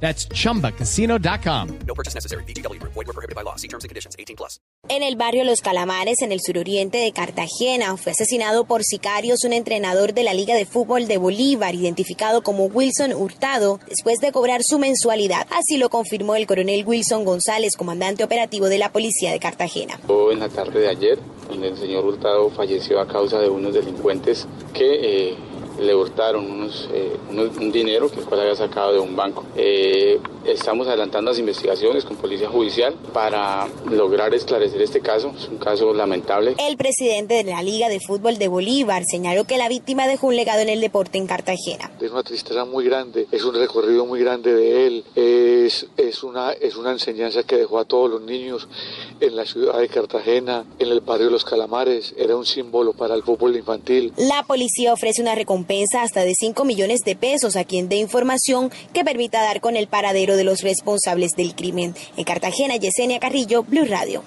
That's chumbacasino.com. No purchase necessary. BGW. Void were prohibited by law. See terms and conditions. 18 plus. En el barrio Los Calamares, en el suroriente de Cartagena, fue asesinado por sicarios un entrenador de la Liga de Fútbol de Bolívar, identificado como Wilson Hurtado, después de cobrar su mensualidad. Así lo confirmó el coronel Wilson González, comandante operativo de la Policía de Cartagena. En la tarde de ayer, donde el señor Hurtado falleció a causa de unos delincuentes que eh, le hurtaron unos, eh, unos- un dinero que el cual había sacado de un banco. Eh, estamos adelantando las investigaciones con Policía Judicial para lograr esclarecer este caso. Es un caso lamentable. El presidente de la Liga de Fútbol de Bolívar señaló que la víctima dejó un legado en el deporte en Cartagena. Es una tristeza muy grande, es un recorrido muy grande de él, es, es, una, es una enseñanza que dejó a todos los niños en la ciudad de Cartagena, en el barrio Los Calamares, era un símbolo para el fútbol infantil. La policía ofrece una recompensa hasta de 5 millones de pesos a quien dé información que permita dar con el paradero de los responsables del crimen. En Cartagena, Yesenia Carrillo, Blue Radio.